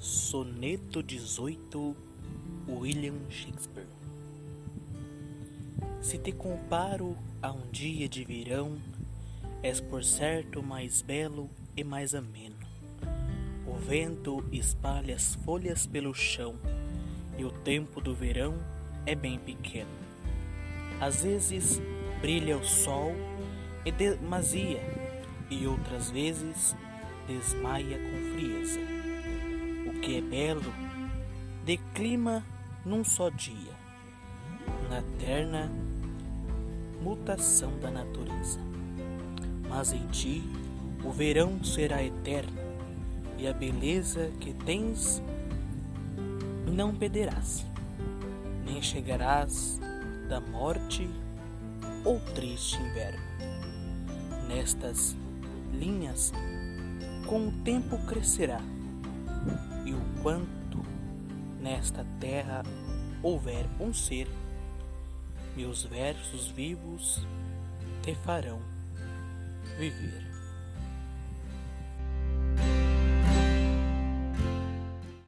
Soneto 18 William Shakespeare Se te comparo a um dia de verão, és por certo mais belo e mais ameno. O vento espalha as folhas pelo chão e o tempo do verão é bem pequeno. Às vezes brilha o sol e demasia, e outras vezes desmaia com frieza que é belo, declima num só dia, na eterna mutação da natureza. Mas em ti o verão será eterno, e a beleza que tens não perderás, nem chegarás da morte ou triste inverno. Nestas linhas, com o tempo crescerá e o quanto nesta terra houver um ser, meus versos vivos te farão viver.